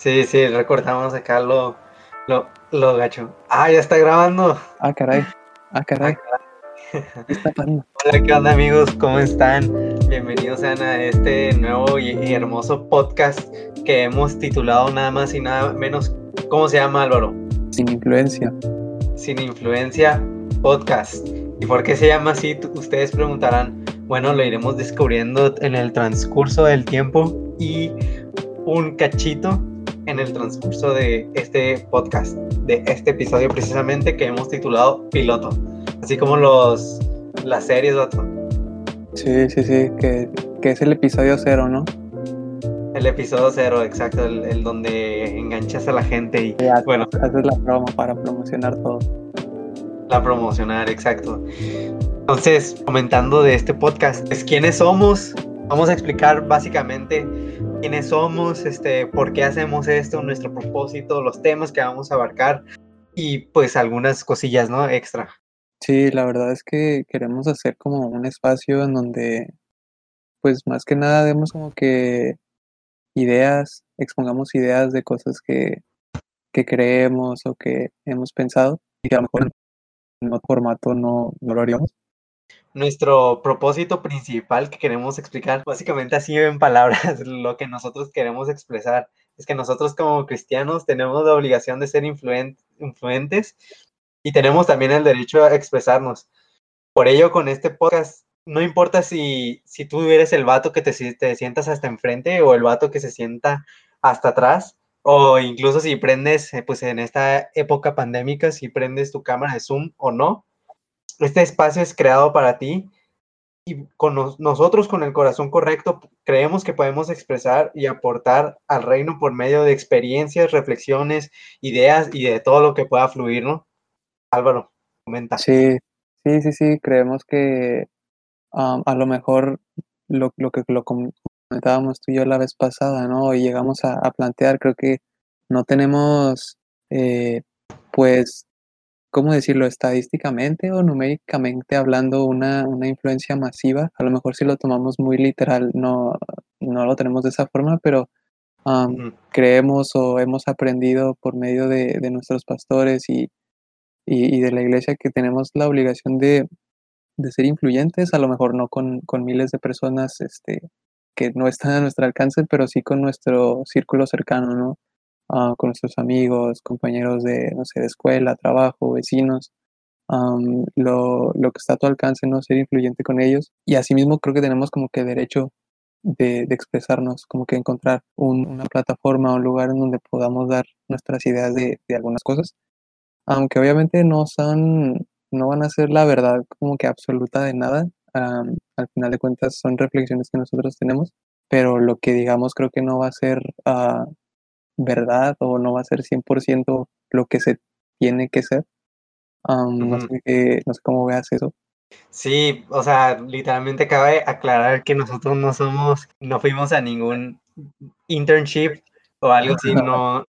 Sí, sí, recordamos acá lo, lo, lo gacho. Ah, ya está grabando. Ah, caray. Ah, caray. ¿Qué está pasando? Hola, ¿qué onda amigos? ¿Cómo están? Bienvenidos sean a este nuevo y, y hermoso podcast que hemos titulado nada más y nada menos. ¿Cómo se llama Álvaro? Sin influencia. Sin influencia podcast. ¿Y por qué se llama así? Ustedes preguntarán. Bueno, lo iremos descubriendo en el transcurso del tiempo y un cachito en el transcurso de este podcast, de este episodio precisamente que hemos titulado Piloto, así como los las series, otro. Sí, sí, sí, que, que, es el episodio cero, ¿no? El episodio cero, exacto, el, donde enganchas a la gente y bueno. Haces la promo para promocionar todo. La promocionar, exacto. Entonces, comentando de este podcast, es quiénes somos. Vamos a explicar básicamente quiénes somos, este, por qué hacemos esto, nuestro propósito, los temas que vamos a abarcar y pues algunas cosillas, ¿no? Extra. Sí, la verdad es que queremos hacer como un espacio en donde, pues más que nada demos como que ideas, expongamos ideas de cosas que, que creemos o que hemos pensado y que a lo mejor en otro formato no, no lo haríamos nuestro propósito principal que queremos explicar, básicamente así en palabras, lo que nosotros queremos expresar, es que nosotros como cristianos tenemos la obligación de ser influentes y tenemos también el derecho a expresarnos. Por ello, con este podcast, no importa si, si tú eres el vato que te, te sientas hasta enfrente o el vato que se sienta hasta atrás, o incluso si prendes, eh, pues en esta época pandémica, si prendes tu cámara de Zoom o no, este espacio es creado para ti y con nosotros con el corazón correcto creemos que podemos expresar y aportar al reino por medio de experiencias, reflexiones, ideas y de todo lo que pueda fluir, ¿no? Álvaro, comenta. Sí, sí, sí, sí, creemos que a lo mejor lo, que lo comentábamos tú y yo la vez pasada, ¿no? Y llegamos a, plantear, creo que no tenemos, eh, pues, ¿cómo decirlo? Estadísticamente o numéricamente hablando, una, una influencia masiva. A lo mejor si lo tomamos muy literal, no, no lo tenemos de esa forma, pero creemos o hemos aprendido por medio de, de nuestros pastores y, y, de la iglesia que tenemos la obligación de, de ser influyentes, a lo mejor no con, con, miles de personas este, que no están a nuestro alcance, pero sí con nuestro círculo cercano, ¿no? Ah, con nuestros amigos, compañeros de, no sé, de escuela, trabajo, vecinos, lo, lo, que está a tu alcance, no ser influyente con ellos. Y asimismo creo que tenemos como que derecho de, de expresarnos, como que encontrar una plataforma, un lugar en donde podamos dar nuestras ideas de, de algunas cosas. Aunque obviamente no son, no van a ser la verdad como que absoluta de nada. al final de cuentas son reflexiones que nosotros tenemos, pero lo que digamos creo que no va a ser uh, verdad o no va a ser 100% lo que se tiene que ser. no, sé, no sé cómo veas eso. Sí, o sea, literalmente cabe aclarar que nosotros no somos, no fuimos a ningún internship o algo así, no,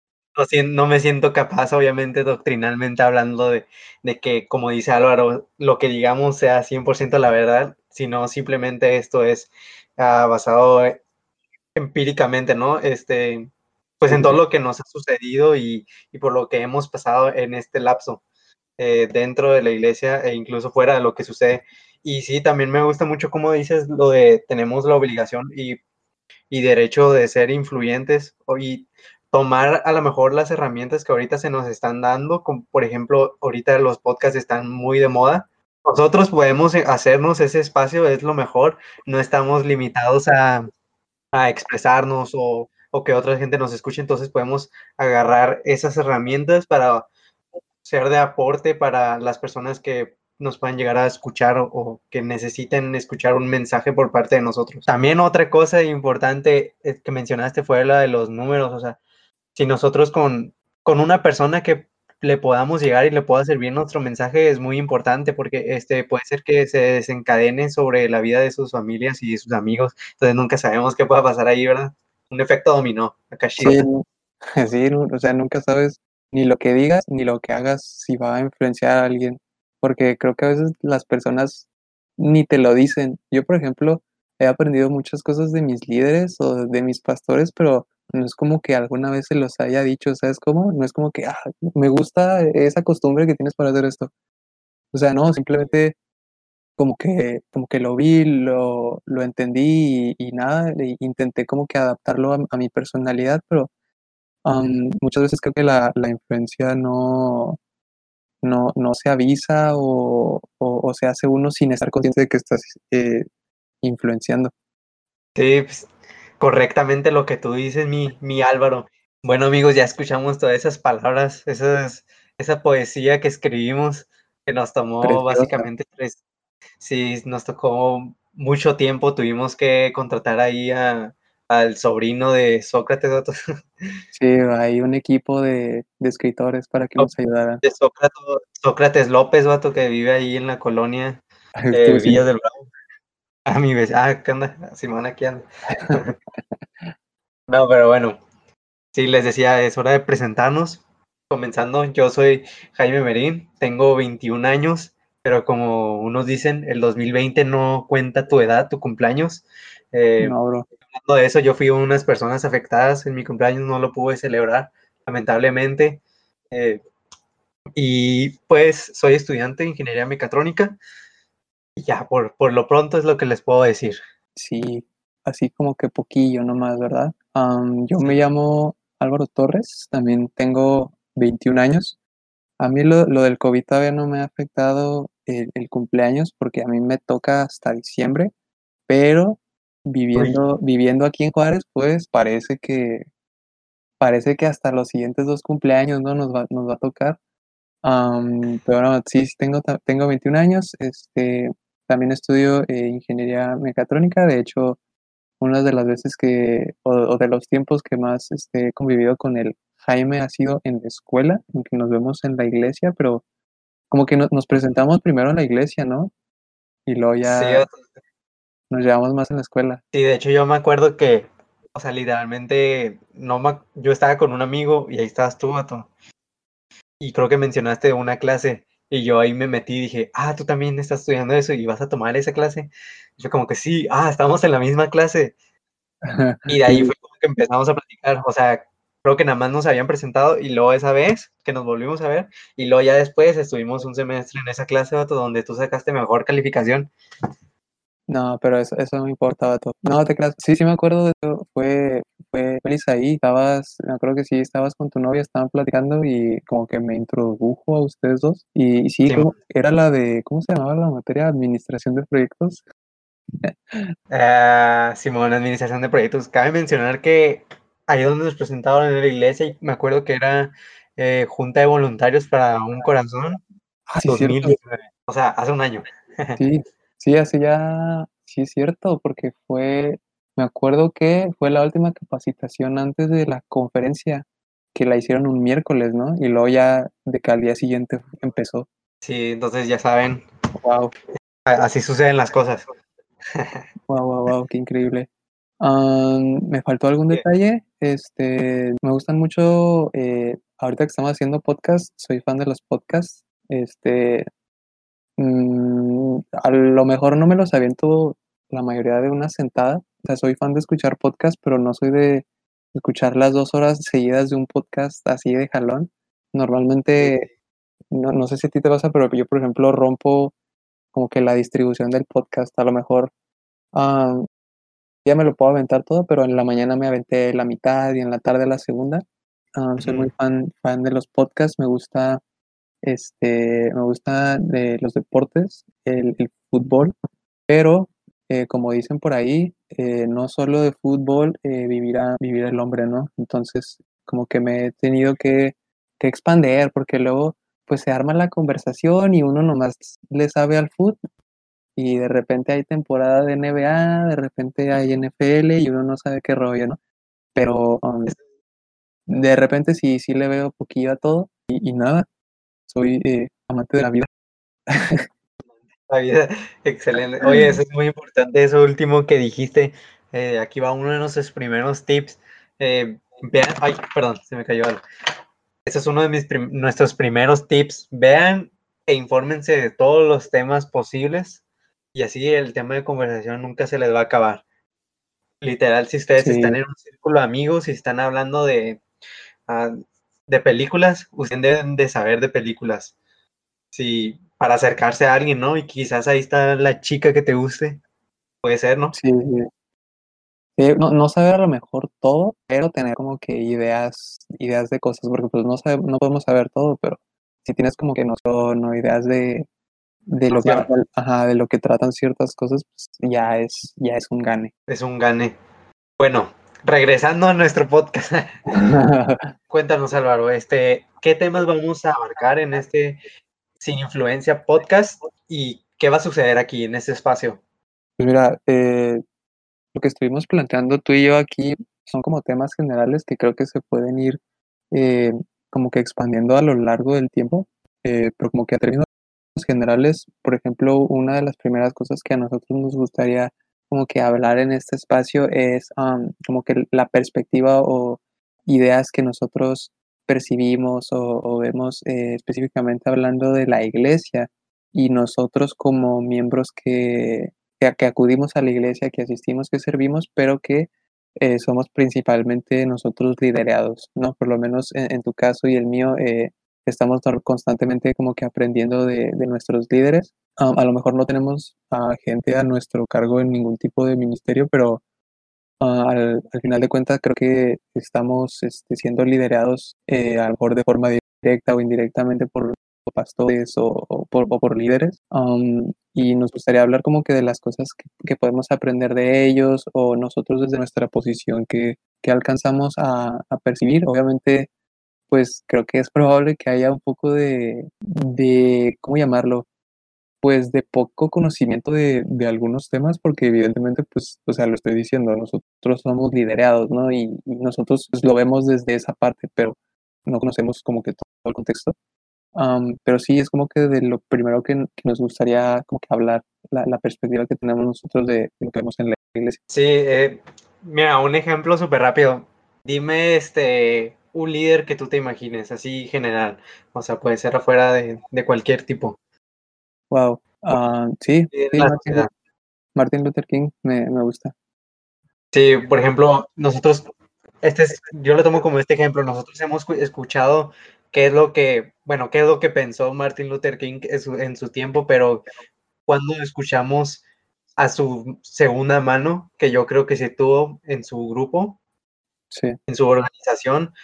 no, me siento capaz, obviamente, doctrinalmente hablando de, de, que, como dice Álvaro, lo que digamos sea 100% la verdad, sino simplemente esto es uh, basado empíricamente, ¿no? Este, pues en todo lo que nos ha sucedido y, por lo que hemos pasado en este lapso eh, dentro de la iglesia e incluso fuera de lo que sucede. Y sí, también me gusta mucho como dices lo de tenemos la obligación y, y derecho de ser influyentes y tomar a lo mejor las herramientas que ahorita se nos están dando, como por ejemplo, ahorita los podcasts están muy de moda. Nosotros podemos hacernos ese espacio, es lo mejor, no estamos limitados a, a expresarnos o o que otra gente nos escuche, entonces podemos agarrar esas herramientas para ser de aporte para las personas que nos puedan llegar a escuchar o, que necesiten escuchar un mensaje por parte de nosotros. También otra cosa importante eh, que mencionaste fue la de los números, o sea, si nosotros con, con una persona que le podamos llegar y le pueda servir nuestro mensaje es muy importante porque este puede ser que se desencadene sobre la vida de sus familias y de sus amigos, entonces nunca sabemos qué pueda pasar ahí, ¿verdad? Un efecto dominó. Acá sí, sí, o sea, nunca sabes ni lo que digas ni lo que hagas si va a influenciar a alguien, porque creo que a veces las personas ni te lo dicen. Yo, por ejemplo, he aprendido muchas cosas de mis líderes o de mis pastores, pero no es como que alguna vez se los haya dicho, ¿sabes cómo? No es como que, ah, me gusta esa costumbre que tienes para hacer esto. O sea, no, simplemente como que, como que lo vi, lo, lo entendí y, nada, e intenté como que adaptarlo a, mi personalidad, pero muchas veces creo que la, la influencia no, no, no se avisa o, o, se hace uno sin estar consciente de que estás eh, influenciando. Sí, pues, correctamente lo que tú dices, mi, mi Álvaro. Bueno, amigos, ya escuchamos todas esas palabras, esas, esa poesía que escribimos, que nos tomó básicamente tres. Sí, nos tocó mucho tiempo, tuvimos que contratar ahí a, al sobrino de Sócrates. Sí, hay un equipo de, escritores para que nos ayudaran. De Sócrates, Sócrates López, vato, que vive ahí en la colonia eh, Villa del Bravo. A mi vez, ah, ¿qué onda? Simón aquí anda. no, pero bueno, sí, les decía, es hora de presentarnos. Comenzando, yo soy Jaime Merín, tengo 21 años, pero como unos dicen, el 2020 no cuenta tu edad, tu cumpleaños. Eh, no, bro hablando de eso, yo fui una de las personas afectadas en mi cumpleaños, no lo pude celebrar, lamentablemente. Eh, y pues soy estudiante de ingeniería mecatrónica. Y ya, por, por lo pronto es lo que les puedo decir. Sí, así como que poquillo nomás, ¿verdad? yo me llamo Álvaro Torres, también tengo 21 años. A mí lo, lo del COVID todavía no me ha afectado el, el, cumpleaños porque a mí me toca hasta diciembre, pero viviendo, viviendo aquí en Juárez, pues parece que parece que hasta los siguientes dos cumpleaños no nos va, nos va a tocar. pero no, sí, tengo, tengo 21 años, este, también estudio eh, ingeniería mecatrónica, de hecho, una de las veces que, o, de los tiempos que más este, he convivido con el Jaime ha sido en la escuela, aunque nos vemos en la iglesia, pero como que nos presentamos primero en la iglesia, ¿no? Y luego ya nos llevamos más en la escuela. Sí, de hecho yo me acuerdo que, o sea, literalmente, no yo estaba con un amigo y ahí estabas tú, Vato. Y creo que mencionaste una clase y yo ahí me metí y dije, ah, tú también estás estudiando eso y vas a tomar esa clase. yo como que sí, ah, estamos en la misma clase. Y de ahí fue como que empezamos a platicar, o sea, creo que nada más nos habían presentado y luego esa vez que nos volvimos a ver y luego ya después estuvimos un semestre en esa clase, Vato, donde tú sacaste mejor calificación. No, pero eso, eso no me importaba todo. No, te creas. Sí, sí me acuerdo de eso. Fue, fue feliz ahí. Estabas, me acuerdo que sí, estabas con tu novia, estaban platicando y como que me introdujo a ustedes dos. Y, sí, como, era la de, ¿cómo se llamaba la materia? Administración de proyectos. Uh, Simón, administración de proyectos. Cabe mencionar que ahí donde nos presentaron en la iglesia, y me acuerdo que era eh, Junta de Voluntarios para un Corazón. Ah, sí, o sea, hace un año. Sí, Sí, así ya, sí es cierto, porque fue, me acuerdo que fue la última capacitación antes de la conferencia, que la hicieron un miércoles, ¿no? Y luego ya de que al día siguiente empezó. Sí, entonces ya saben. Wow. Así suceden las cosas. Wow, wow, wow, qué increíble. Me faltó algún detalle. Este, me gustan mucho. Eh, ahorita que estamos haciendo podcast, soy fan de los podcasts. Este, Mm, a lo mejor no me los aviento la mayoría de una sentada. O sea, soy fan de escuchar podcast, pero no soy de escuchar las dos horas seguidas de un podcast así de jalón. Normalmente, no, no sé si a ti te pasa, pero yo, por ejemplo, rompo como que la distribución del podcast. A lo mejor ya me lo puedo aventar todo, pero en la mañana me aventé la mitad y en la tarde la segunda. soy muy fan, fan de los podcasts, me gusta este, me gusta de los deportes, el, fútbol, pero eh, como dicen por ahí, eh, no solo de fútbol eh, vivirá, vivir el hombre, ¿no? Entonces, como que me he tenido que, que expander porque luego pues se arma la conversación y uno nomás le sabe al fútbol y de repente hay temporada de NBA, de repente hay NFL y uno no sabe qué rollo, ¿no? Pero um, de repente sí, sí le veo poquillo a todo y nada, soy eh, amante de la vida. La vida, excelente. Oye, eso es muy importante, eso último que dijiste. Eh, aquí va uno de nuestros primeros tips. Eh, vean, ay, perdón, se me cayó algo. Ese es uno de mis nuestros primeros tips. Vean e infórmense de todos los temas posibles y así el tema de conversación nunca se les va a acabar. Literal, si ustedes están en un círculo de amigos y están hablando de, ah, de películas, ustedes deben de saber de películas. Sí, para acercarse a alguien, ¿no? Y quizás ahí está la chica que te guste. Puede ser, ¿no? Sí, sí. no, no, saber a lo mejor todo, pero tener como que ideas, ideas de cosas, porque pues no, no podemos saber todo, pero si tienes como que no, no ideas de, de lo, que, ajá, de lo que tratan ciertas cosas, pues ya es, ya es un gane. Es un gane. Bueno, regresando a nuestro podcast. Cuéntanos, Álvaro, este, ¿qué temas vamos a abarcar en este sin Influencia Podcast y qué va a suceder aquí en este espacio? Pues mira, eh, lo que estuvimos planteando tú y yo aquí son como temas generales que creo que se pueden ir eh, como que expandiendo a lo largo del tiempo, eh, pero como que a generales, por ejemplo, una de las primeras cosas que a nosotros nos gustaría como que hablar en este espacio es como que la perspectiva o ideas que nosotros percibimos o, vemos eh, específicamente hablando de la iglesia y nosotros como miembros que, que, acudimos a la iglesia, que asistimos, que servimos, pero que eh, somos principalmente nosotros liderados, ¿no? Por lo menos en, tu caso y el mío, eh, estamos constantemente como que aprendiendo de, de nuestros líderes. a lo mejor no tenemos a gente a nuestro cargo en ningún tipo de ministerio, pero Ah, al, final de cuentas creo que estamos este, siendo liderados eh, a lo mejor de forma directa o indirectamente por pastores o, por, líderes. y nos gustaría hablar como que de las cosas que, podemos aprender de ellos o nosotros desde nuestra posición que, alcanzamos a, percibir. Obviamente, pues creo que es probable que haya un poco de, de ¿cómo llamarlo? pues de poco conocimiento de, de, algunos temas, porque evidentemente, pues, o sea, lo estoy diciendo, nosotros somos liderados, ¿no? Y, nosotros pues, lo vemos desde esa parte, pero no conocemos como que todo el contexto. pero sí, es como que de lo primero que, nos gustaría como que hablar, la, perspectiva que tenemos nosotros de, lo que vemos en la iglesia. Sí, eh, mira, un ejemplo súper rápido. Dime, este, un líder que tú te imagines, así general. O sea, puede ser afuera de, de cualquier tipo. Wow. Ah, sí, Martin, Luther King me, gusta. Sí, por ejemplo, nosotros, este es, yo lo tomo como este ejemplo, nosotros hemos escuchado qué es lo que, bueno, qué es lo que pensó Martin Luther King en su, tiempo, pero cuando escuchamos a su segunda mano, que yo creo que se tuvo en su grupo, en su organización,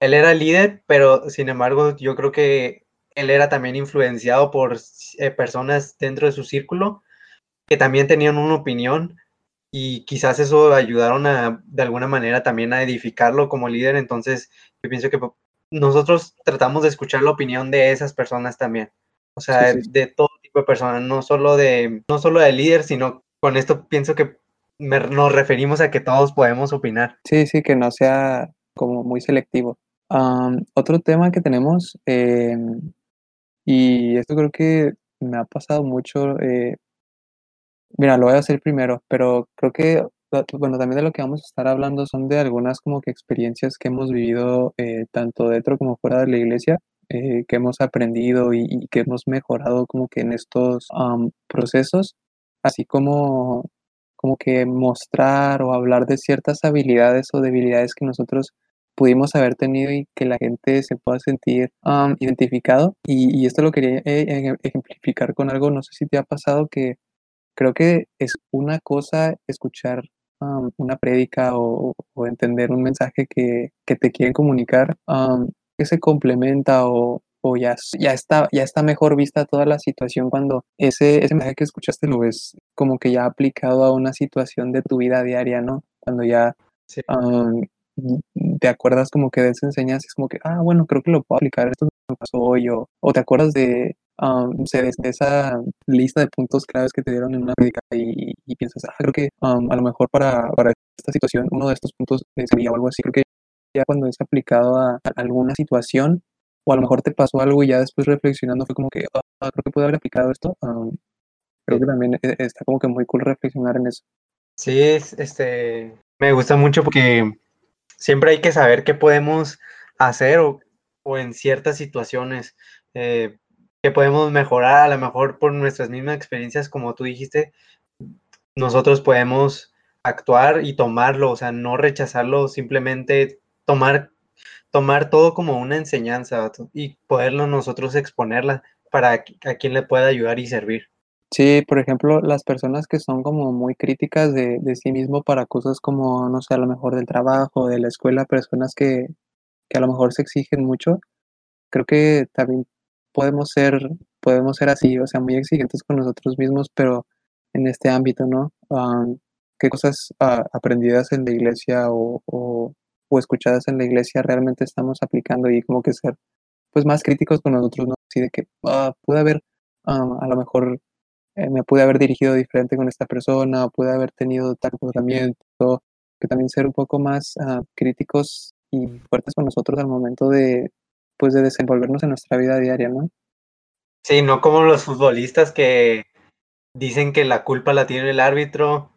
él era líder, pero sin embargo, yo creo que él era también influenciado por eh, personas dentro de su círculo que también tenían una opinión y quizás eso ayudaron a, de alguna manera también a edificarlo como líder. Entonces, yo pienso que nosotros tratamos de escuchar la opinión de esas personas también. O sea, de todo tipo de personas, no solo de, no solo de líder, sino con esto pienso que nos referimos a que todos podemos opinar. Sí, sí, que no sea como muy selectivo. Otro tema que tenemos, eh, y esto creo que me ha pasado mucho. Eh, mira, lo voy a hacer primero, pero creo que, bueno, también de lo que vamos a estar hablando son de algunas como que experiencias que hemos vivido eh, tanto dentro como fuera de la iglesia, eh, que hemos aprendido y, que hemos mejorado como que en estos procesos, así como, como que mostrar o hablar de ciertas habilidades o debilidades que nosotros pudimos haber tenido y que la gente se pueda sentir identificado. Y, esto lo quería eh, ejemplificar con algo, no sé si te ha pasado que creo que es una cosa escuchar una prédica o, entender un mensaje que, te quieren comunicar, que se complementa o, ya, ya, está, ya está mejor vista toda la situación cuando ese, ese mensaje que escuchaste lo ves como que ya aplicado a una situación de tu vida diaria, ¿no? Cuando ya te acuerdas como que de esa enseñanza, es como que, ah, bueno, creo que lo puedo aplicar, esto me pasó hoy, o, te acuerdas de, de, esa lista de puntos claves que te dieron en una médica y, piensas, ah, creo que a lo mejor para, para, esta situación uno de estos puntos sería algo así, creo que ya cuando es aplicado a, alguna situación, o a lo mejor te pasó algo y ya después reflexionando fue como que, ah, creo que puedo haber aplicado esto, creo que también e, está como que muy cool reflexionar en eso. Sí, este, me gusta mucho porque siempre hay que saber qué podemos hacer o, en ciertas situaciones eh, que podemos mejorar, a lo mejor por nuestras mismas experiencias, como tú dijiste, nosotros podemos actuar y tomarlo, o sea, no rechazarlo, simplemente tomar, tomar todo como una enseñanza y poderlo nosotros exponerla para a quien le pueda ayudar y servir. Sí, por ejemplo, las personas que son como muy críticas de, de sí mismo para cosas como, no sé, a lo mejor del trabajo, de la escuela, personas que, que a lo mejor se exigen mucho, creo que también podemos ser, podemos ser así, o sea, muy exigentes con nosotros mismos, pero en este ámbito, ¿no? ¿Qué cosas ah, aprendidas en la iglesia o, o, escuchadas en la iglesia realmente estamos aplicando y como que ser pues más críticos con nosotros, ¿no? Así de que ah, pude haber, a lo mejor eh, me pude haber dirigido diferente con esta persona, pude haber tenido tal comportamiento, que también ser un poco más ah, críticos y fuertes con nosotros al momento de, pues, de desenvolvernos en nuestra vida diaria, ¿no? Sí, no como los futbolistas que dicen que la culpa la tiene el árbitro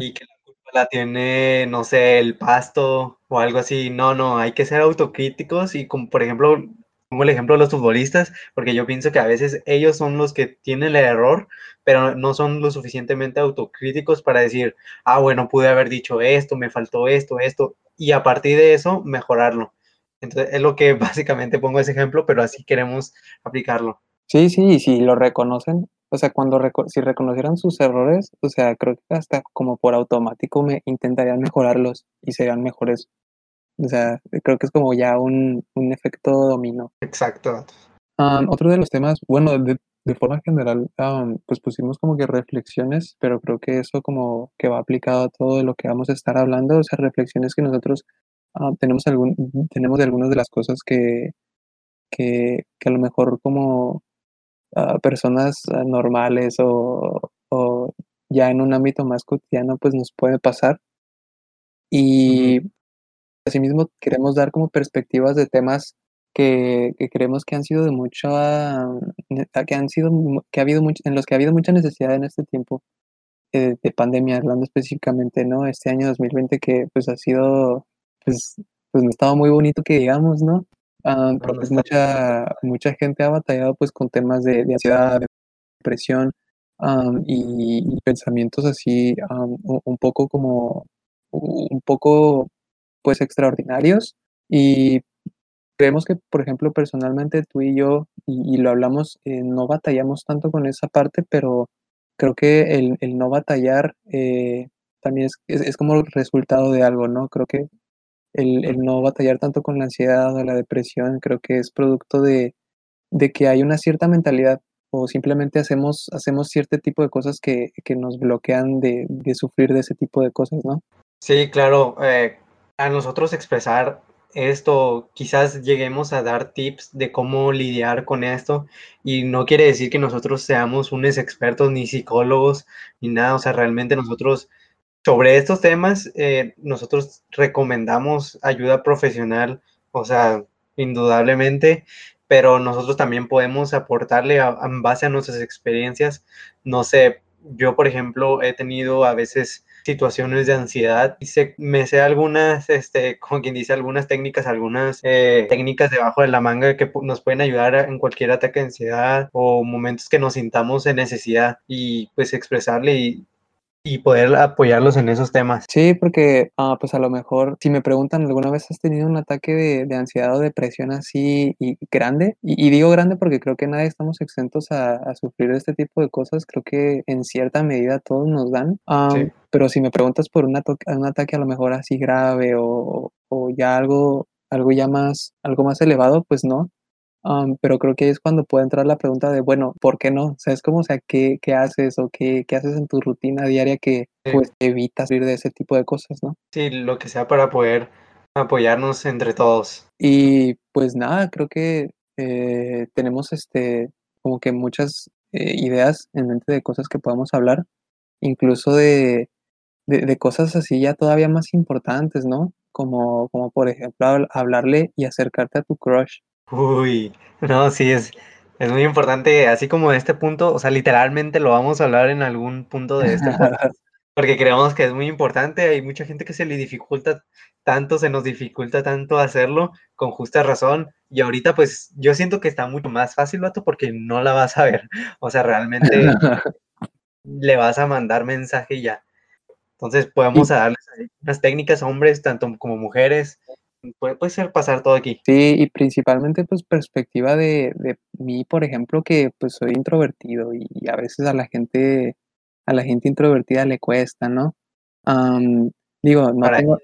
y que la culpa la tiene, no sé, el pasto o algo así. No, no, hay que ser autocríticos y como por ejemplo, como el ejemplo de los futbolistas, porque yo pienso que a veces ellos son los que tienen el error, pero no son lo suficientemente autocríticos para decir, ah, bueno, pude haber dicho esto, me faltó esto, esto, y a partir de eso mejorarlo. Entonces, es lo que básicamente pongo ese ejemplo, pero así queremos aplicarlo. Sí, sí, y si lo reconocen, o sea, cuando si reconocieran sus errores, o sea, creo que hasta como por automático me intentarían mejorarlos y serían mejores. O sea, creo que es como ya un, un efecto dominó. Exacto. otro de los temas, bueno, de, de forma general, pues pusimos como que reflexiones, pero creo que eso como que va aplicado a todo lo que vamos a estar hablando, o sea, reflexiones que nosotros tenemos, algún, tenemos de algunas de las cosas que, que, que a lo mejor como personas ah, normales o, o, ya en un ámbito más cotidiano, pues nos puede pasar. Y asimismo queremos dar como perspectivas de temas que, que, creemos que han sido de mucha, que han sido, que ha habido mucho, en los que ha habido mucha necesidad en este tiempo eh, de pandemia, hablando específicamente, ¿no? Este año 2020 que pues ha sido, pues, pues no estaba muy bonito que digamos, ¿no? Ah, pues mucha, mucha gente ha batallado pues con temas de, ansiedad, depresión y, pensamientos así un poco como un poco pues extraordinarios y creemos que por ejemplo personalmente tú y yo y, lo hablamos eh, no batallamos tanto con esa parte pero creo que el, el no batallar eh, también es, es, como resultado de algo, ¿no? Creo que el, no batallar tanto con la ansiedad o la depresión, creo que es producto de, que hay una cierta mentalidad o simplemente hacemos, hacemos cierto tipo de cosas que, nos bloquean de, sufrir de ese tipo de cosas, ¿no? Sí, claro. Eh, a nosotros expresar esto, quizás lleguemos a dar tips de cómo lidiar con esto y no quiere decir que nosotros seamos unos expertos ni psicólogos ni nada, o sea, realmente nosotros sobre estos temas, eh, nosotros recomendamos ayuda profesional, o sea, indudablemente, pero nosotros también podemos aportarle en base a nuestras experiencias. No sé, yo, por ejemplo, he tenido a veces situaciones de ansiedad. Y me sé algunas, este, como quien dice, algunas técnicas, algunas eh, técnicas debajo de la manga que nos pueden ayudar en cualquier ataque de ansiedad o momentos que nos sintamos en necesidad y pues expresarle y y poder apoyarlos en esos temas. Sí, porque ah, pues a lo mejor si me preguntan alguna vez has tenido un ataque de, ansiedad o depresión así y grande, y, digo grande porque creo que nadie estamos exentos a, sufrir este tipo de cosas, creo que en cierta medida todos nos dan, pero si me preguntas por un, un ataque a lo mejor así grave o, o ya algo algo ya más, algo más elevado, pues no pero creo que es cuando puede entrar la pregunta de, bueno, ¿por qué no? O sea, es como, o sea, ¿qué, qué haces o qué, qué, haces en tu rutina diaria que pues evitas ir de ese tipo de cosas, ¿no? Sí, lo que sea para poder apoyarnos entre todos. Y pues nada, creo que eh, tenemos este, como que muchas eh, ideas en mente de cosas que podamos hablar, incluso de, de, de, cosas así ya todavía más importantes, ¿no? Como, como por ejemplo hablarle y acercarte a tu crush. Uy, no, sí, es, es muy importante, así como este punto, o sea, literalmente lo vamos a hablar en algún punto de este podcast, porque creemos que es muy importante, hay mucha gente que se le dificulta tanto, se nos dificulta tanto hacerlo, con justa razón, y ahorita pues yo siento que está mucho más fácil, vato, porque no la vas a ver, o sea, realmente le vas a mandar mensaje y ya. Entonces podemos darles unas técnicas a hombres, tanto como mujeres. Puede, puede, ser pasar todo aquí. Sí, y principalmente pues perspectiva de, de mí, por ejemplo, que pues soy introvertido y, a veces a la gente, a la gente introvertida le cuesta, ¿no? digo, no tengo...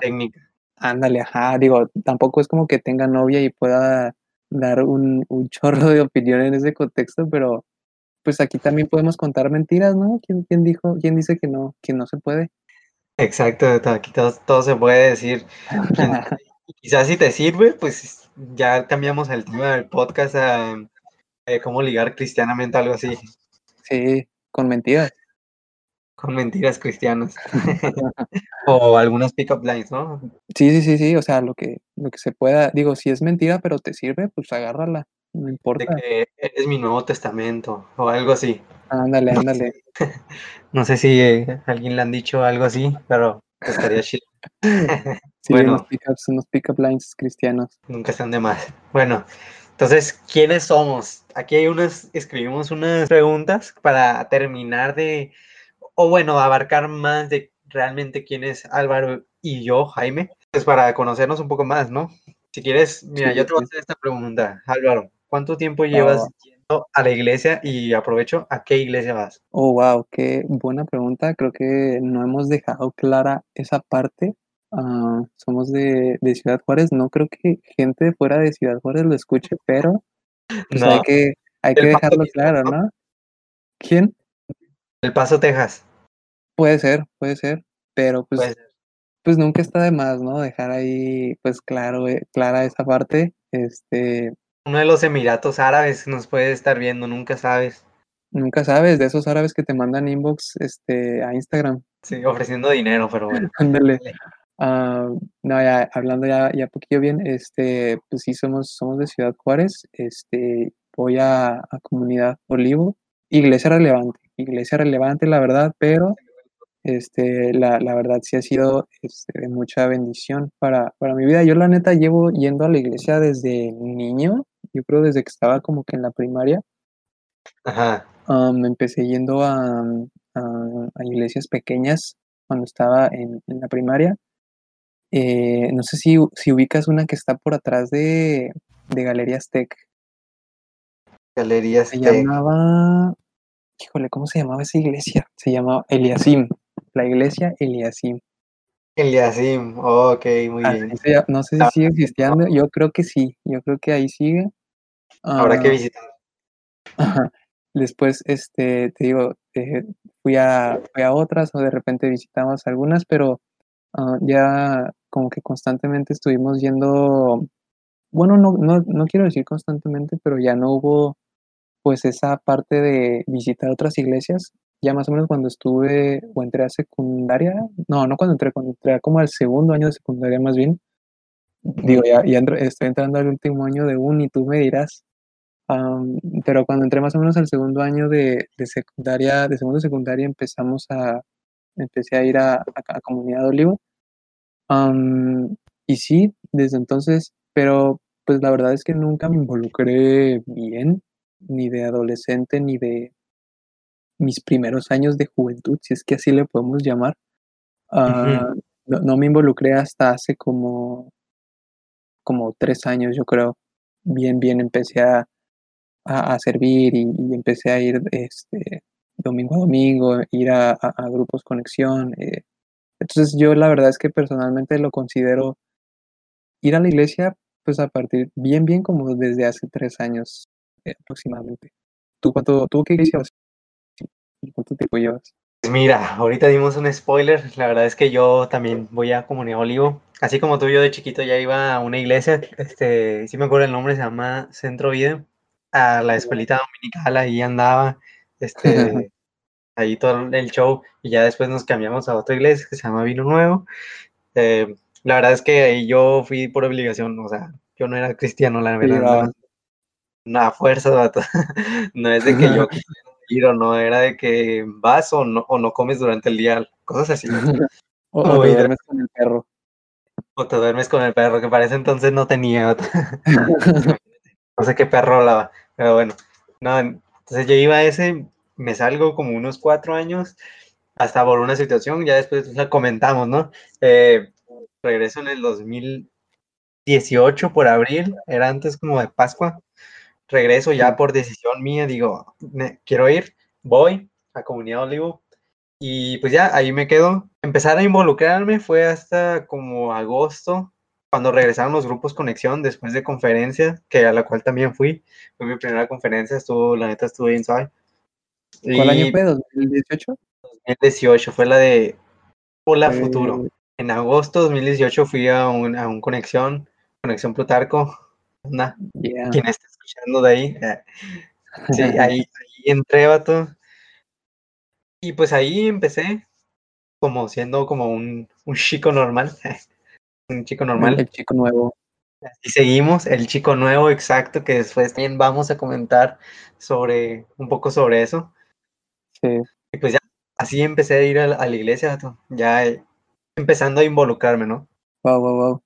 técnica. Ándale, ajá, digo, tampoco es como que tenga novia y pueda dar un, un chorro de opinión en ese contexto, pero pues aquí también podemos contar mentiras, ¿no? ¿Quién, quién dijo, quién dice que no, que no se puede? Exacto, aquí todo, se puede decir. Quizás si te sirve, pues ya cambiamos el tema del podcast a eh, cómo ligar cristianamente, algo así. Sí, con mentiras. Con mentiras cristianas. o algunas pick-up lines, ¿no? Sí, sí, sí, sí, o sea, lo que, lo que se pueda, digo, si es mentira, pero te sirve, pues agárrala. No importa. De que eres mi Nuevo Testamento o algo así. Ándale, ándale. No sé si eh, alguien le han dicho algo así, pero estaría chido. sí, bueno, unos pick-up lines cristianos. Nunca están de más. Bueno, entonces, ¿quiénes somos? Aquí hay unas, escribimos unas preguntas para terminar de, o bueno, abarcar más de realmente quién es Álvaro y yo, Jaime, pues para conocernos un poco más, ¿no? Si quieres, mira, yo te voy a hacer esta pregunta, Álvaro. ¿Cuánto tiempo llevas yendo a la iglesia y aprovecho, ¿a qué iglesia vas? Oh, wow, qué buena pregunta. Creo que no hemos dejado clara esa parte. Ah, somos de, Ciudad Juárez. No creo que gente fuera de Ciudad Juárez lo escuche, pero pues hay que, hay que dejarlo claro, ¿no? ¿Quién? El Paso, Texas. Puede ser, puede ser, pero pues, pues nunca está de más, ¿no? Dejar ahí, pues claro, eh, clara esa parte. Este, uno de los Emiratos Árabes nos puede estar viendo, nunca sabes. Nunca sabes, de esos árabes que te mandan inbox este, a Instagram. Sí, ofreciendo dinero, pero bueno. Ándale. Ah, no, ya hablando ya, ya poquillo bien, este, pues sí, somos, somos de Ciudad Juárez, este, voy a, a Comunidad Olivo, iglesia relevante, iglesia relevante, la verdad, pero este, la, la verdad sí ha sido este, de mucha bendición para, para mi vida. Yo la neta llevo yendo a la iglesia desde niño, yo creo desde que estaba como que en la primaria. Ajá. empecé yendo a, a, iglesias pequeñas cuando estaba en, en la primaria. Eh, no sé si, si, ubicas una que está por atrás de, de Galerías Tech. Galerías Se llamaba. Híjole, ¿cómo se llamaba esa iglesia? Se llamaba Eliasim, la iglesia Eliasim. Eliasim, ok, muy bien. no sé si sigue existiendo, yo creo que sí, yo creo que ahí sigue. Habrá que ah, visitar. Después, este, te digo, eh, fui, a, fui a otras o de repente visitamos algunas, pero ah, ya como que constantemente estuvimos yendo, bueno, no, no, no quiero decir constantemente, pero ya no hubo pues esa parte de visitar otras iglesias, ya más o menos cuando estuve o entré a secundaria, no, no cuando entré, cuando entré como al segundo año de secundaria más bien, digo, ya, ya estoy entrando al último año de uni, tú me dirás, pero cuando entré más o menos al segundo año de, de secundaria, de segundo secundaria, empezamos a, empecé a ir a, a, Comunidad Olivo. y sí, desde entonces, pero pues la verdad es que nunca me involucré bien, ni de adolescente, ni de mis primeros años de juventud, si es que así le podemos llamar. Ah, no, me involucré hasta hace como, como tres años, yo creo. Bien, bien, empecé a, a, servir y, empecé a ir este, domingo a domingo, ir a, grupos conexión. Eh. Entonces yo la verdad es que personalmente lo considero ir a la iglesia pues a partir bien, bien como desde hace tres años eh, aproximadamente. ¿Tú cuánto, tú qué iglesia vas? ¿Cuánto tiempo llevas? Pues mira, ahorita dimos un spoiler. La verdad es que yo también voy a Comunidad Olivo. Así como tú, yo de chiquito ya iba a una iglesia. Este, sí me acuerdo el nombre, se llama Centro Vida. A la escuelita dominical, ahí andaba. Este, ahí todo el show. Y ya después nos cambiamos a otra iglesia que se llama Vino Nuevo. Eh, la verdad es que yo fui por obligación. O sea, yo no era cristiano, la verdad. Una fuerza, no es de que yo ir o no, era de que vas o no, o no comes durante el día, cosas así. o, te duermes con el perro. O te duermes con el perro, que parece entonces no tenía. No sé qué perro hablaba, pero bueno. No, entonces yo iba a ese, me salgo como unos cuatro años hasta por una situación, ya después la comentamos, ¿no? Eh, regreso en el 2018 por abril, era antes como de Pascua. Regreso ya por decisión mía, digo, quiero ir, voy a Comunidad Olivo y pues ya ahí me quedo. Empezar a involucrarme fue hasta como agosto, cuando regresaron los grupos Conexión después de conferencia, que a la cual también fui. Fue mi primera conferencia, estuvo, la neta, estuve inside. ¿Cuál año fue? ¿2018? 2018, fue la de Hola Futuro. En agosto de 2018 fui a un, a un conexión, conexión Plutarco. Nah, quien está escuchando de ahí. Eh, sí, ahí, ahí entré, vato. Y pues ahí empecé como siendo como un, un chico normal. un chico normal. El chico nuevo. Y seguimos, el chico nuevo, exacto, que después también vamos a comentar sobre un poco sobre eso. Sí. Y pues ya, así empecé a ir a la, iglesia, ya empezando a involucrarme, ¿no? Wow, wow,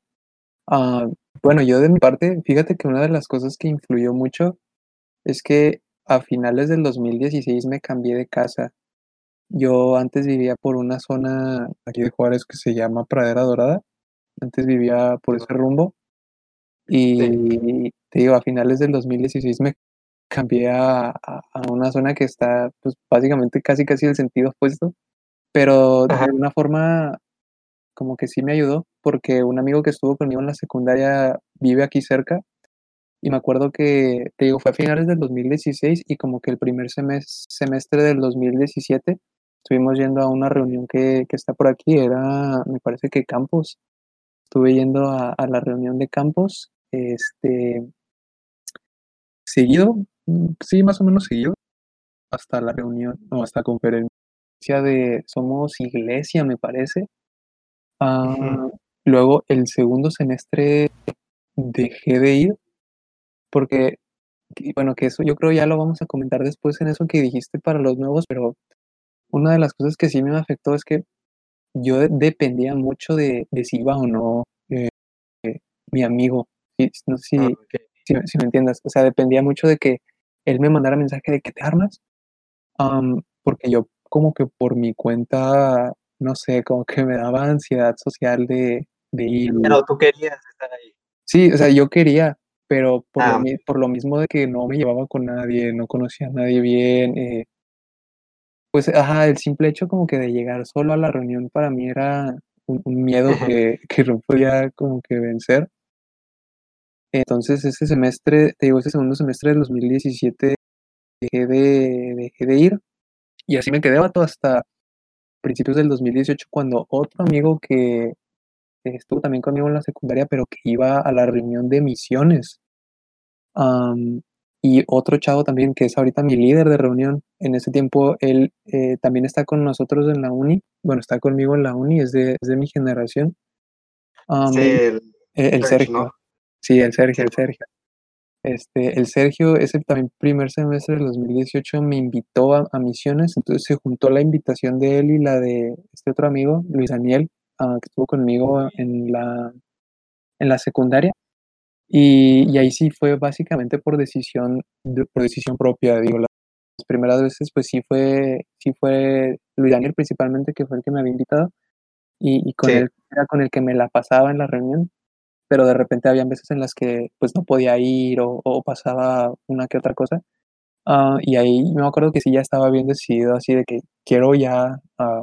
wow. Bueno, yo de mi parte, fíjate que una de las cosas que influyó mucho es que a finales del 2016 me cambié de casa. Yo antes vivía por una zona aquí de Juárez que se llama Pradera Dorada. Antes vivía por ese rumbo. Y te digo, a finales del 2016 me cambié a, una zona que está, pues básicamente casi casi el sentido opuesto. Pero de alguna forma, como que sí me ayudó, porque un amigo que estuvo conmigo en la secundaria vive aquí cerca. Y me acuerdo que, te digo, fue a finales del 2016 y como que el primer semestre del 2017 estuvimos yendo a una reunión que, está por aquí, era, me parece que Campos. Estuve yendo a, la reunión de Campos, este, seguido, mm, sí, más o menos seguido, hasta la reunión, o hasta conferencia de Somos Iglesia, me parece. Ah, luego, el segundo semestre dejé de ir, porque, bueno, que eso yo creo ya lo vamos a comentar después en eso que dijiste para los nuevos, pero una de las cosas que sí me afectó es que yo dependía mucho de, de si iba o no eh, mi amigo. no sé ah, si, si, me entiendas. O sea, dependía mucho de que él me mandara mensaje de que te armas. porque yo como que por mi cuenta, no sé, como que me daba ansiedad social de, de ir. Pero tú querías estar ahí. Sí, o sea, yo quería, pero por, lo, ah. por lo mismo de que no me llevaba con nadie, no conocía a nadie bien, eh, pues, ajá, el simple hecho como que de llegar solo a la reunión para mí era un, miedo que, que, no podía como que vencer. Entonces ese semestre, te digo, ese segundo semestre del 2017 dejé de, dejé de ir y así me quedé todo hasta principios del 2018 cuando otro amigo que estuvo también conmigo en la secundaria, pero que iba a la reunión de misiones, y otro chavo también que es ahorita mi líder de reunión. En ese tiempo él eh, también está con nosotros en la uni. Bueno, está conmigo en la uni, es de, es de mi generación. sí, el, el, Sergio. Sí, el Sergio, el Sergio. Este, el Sergio, ese también primer semestre del 2018 me invitó a, misiones, entonces se juntó la invitación de él y la de este otro amigo, Luis Daniel, ah, que estuvo conmigo en la, en la secundaria. Y, ahí sí fue básicamente por decisión, por decisión propia, digo, las primeras veces pues sí fue, sí fue Luis Daniel principalmente que fue el que me había invitado y, con él era con el que me la pasaba en la reunión, pero de repente había veces en las que pues no podía ir o, pasaba una que otra cosa. Ah, y ahí me acuerdo que sí ya estaba bien decidido así de que quiero ya uh,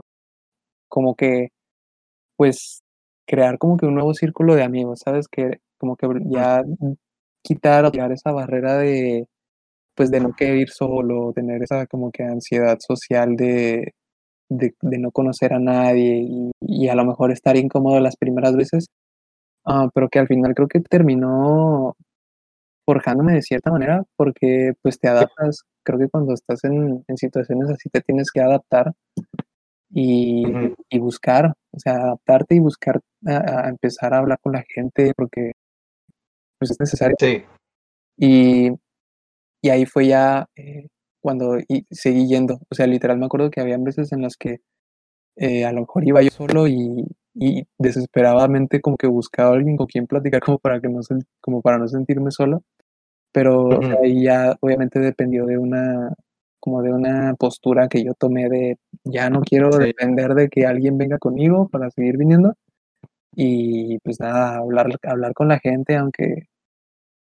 como que pues crear como que un nuevo círculo de amigos, ¿sabes? Que como que ya quitar o tirar esa barrera de, pues de no querer ir solo, tener esa como que ansiedad social de, de, no conocer a nadie y, a lo mejor estar incómodo las primeras veces, ah, pero que al final creo que terminó forjándome de cierta manera porque pues te adaptas, creo que cuando estás en, en situaciones así te tienes que adaptar y, y, buscar, o sea, adaptarte y buscar a, empezar a hablar con la gente porque pues, es necesario. Sí. Y, y ahí fue ya eh, cuando y seguí yendo. O sea, literal me acuerdo que había veces en las que eh, a lo mejor iba yo solo y, y, desesperadamente como que buscaba a alguien con quien platicar como para que no como para no sentirme solo. Pero ahí ya obviamente dependió de una como de una postura que yo tomé de ya no quiero depender de que alguien venga conmigo para seguir viniendo. Y pues nada, hablar, hablar con la gente, aunque,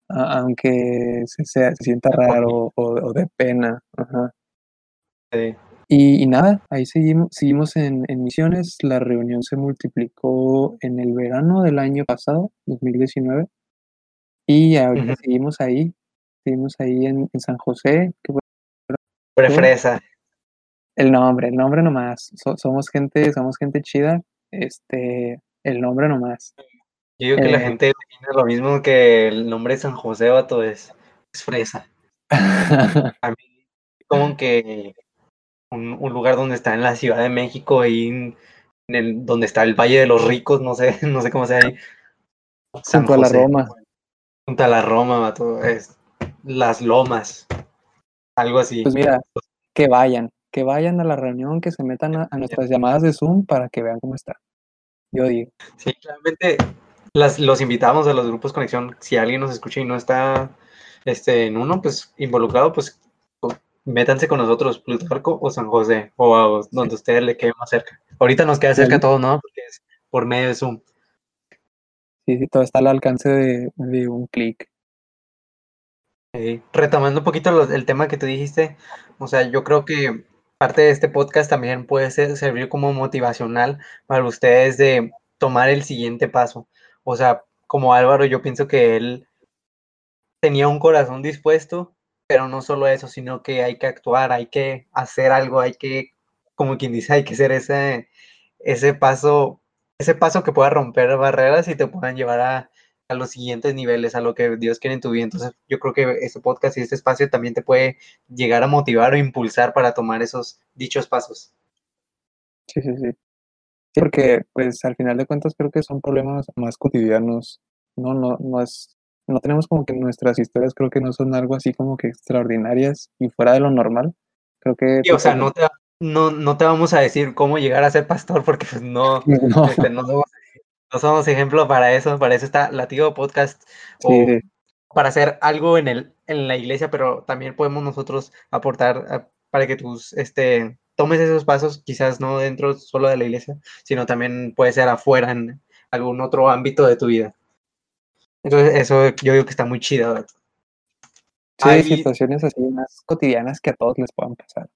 aunque se, se sienta raro o, de pena. Y, nada, ahí seguimos, seguimos en, misiones. La reunión se multiplicó en el verano del año pasado, 2019. Y ahorita seguimos ahí, seguimos ahí en, San José. Que fresa. El nombre, el nombre nomás. somos gente, somos gente chida. Este, el nombre nomás. Yo digo que la eh, gente tiene lo mismo que el nombre de San José, vato, es, es fresa. A mí, como que un, lugar donde está en la Ciudad de México, ahí en, el, donde está el Valle de los Ricos, no sé, no sé cómo se ahí. San junto a la Roma. Junto a la Roma, vato, es las lomas. Algo así. Pues mira, que vayan, que vayan a la reunión, que se metan a, nuestras llamadas de Zoom para que vean cómo está. Yo digo. Sí, claramente las, los invitamos a los grupos Conexión. Si alguien nos escucha y no está este, en uno, pues involucrado, pues métanse con nosotros, Plutarco o San José, o donde ustedes le quede más cerca. Ahorita nos queda cerca todo, ¿no? Porque es por medio de Zoom. Sí, sí, todo está al alcance de, de un clic retomando un poquito el tema que tú dijiste, o sea, yo creo que parte de este podcast también puede ser, servir como motivacional para ustedes de tomar el siguiente paso. O sea, como Álvaro, yo pienso que él tenía un corazón dispuesto, pero no solo eso, sino que hay que actuar, hay que hacer algo, hay que, como quien dice, hay que hacer ese, ese paso, ese paso que pueda romper barreras y te puedan llevar a, a los siguientes niveles, a lo que Dios quiere en tu vida. Entonces, yo creo que este podcast y este espacio también te puede llegar a motivar o impulsar para tomar esos dichos pasos. Sí, sí, sí. Sí, porque pues al final de cuentas creo que son problemas más cotidianos. No, no, no es, no tenemos como que nuestras historias creo que no son algo así como que extraordinarias y fuera de lo normal. Creo que. o sea, no te, no, no te vamos a decir cómo llegar a ser pastor porque pues no, no. Este, no no somos ejemplo para eso, para eso está Latigo Podcast, o para hacer algo en, el, en la iglesia, pero también podemos nosotros aportar para que tus, este, tomes esos pasos, quizás no dentro solo de la iglesia, sino también puede ser afuera en algún otro ámbito de tu vida. Entonces, eso yo digo que está muy chido. Sí, hay situaciones así más cotidianas que a todos les puedan pasar.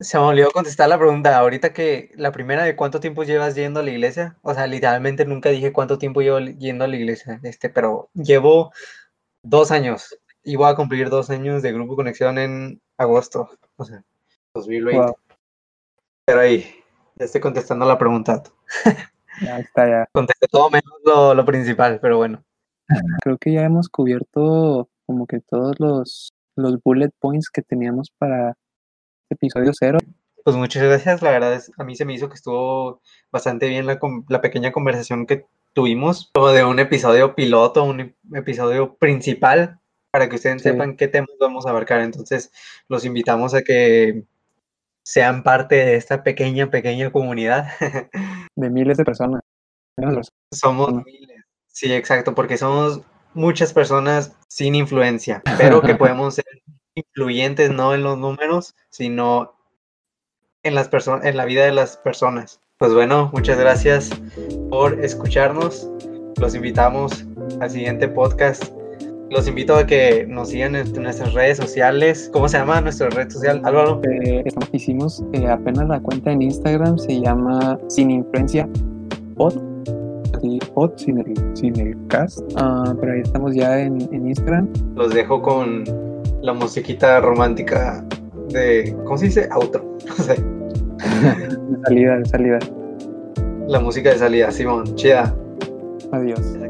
Se me olvidó contestar la pregunta. Ahorita que la primera de cuánto tiempo llevas yendo a la iglesia. O sea, literalmente nunca dije cuánto tiempo llevo yendo a la iglesia. Este, pero llevo dos años. Y voy a cumplir dos años de Grupo Conexión en agosto. O sea, 2020. Pero ahí, ya estoy contestando la pregunta. Ya está, ya. Contesté todo menos lo, lo principal, pero bueno. Creo que ya hemos cubierto como que todos los, los bullet points que teníamos para episodio cero. Pues muchas gracias, la verdad es, a mí se me hizo que estuvo bastante bien la, la pequeña conversación que tuvimos, como de un episodio piloto, un episodio principal, para que ustedes sepan qué temas vamos a abarcar. Entonces, los invitamos a que sean parte de esta pequeña, pequeña comunidad. De miles de personas. Somos miles, sí, exacto, porque somos muchas personas sin influencia, pero que podemos ser influyentes no en los números, sino en las personas, en la vida de las personas. Pues bueno, muchas gracias por escucharnos. Los invitamos al siguiente podcast. Los invito a que nos sigan en nuestras redes sociales. ¿Cómo se llama nuestra red social, Álvaro? Eh, hicimos eh, apenas la cuenta en Instagram, se llama Sin Influencia Pod. pod sin el, sin el cast. Ah, pero ahí estamos ya en, en Instagram. Los dejo con la musiquita romántica de, ¿cómo se dice? Outro, no sé. de salida, de salida. La música de salida, Simón, chida. Adiós.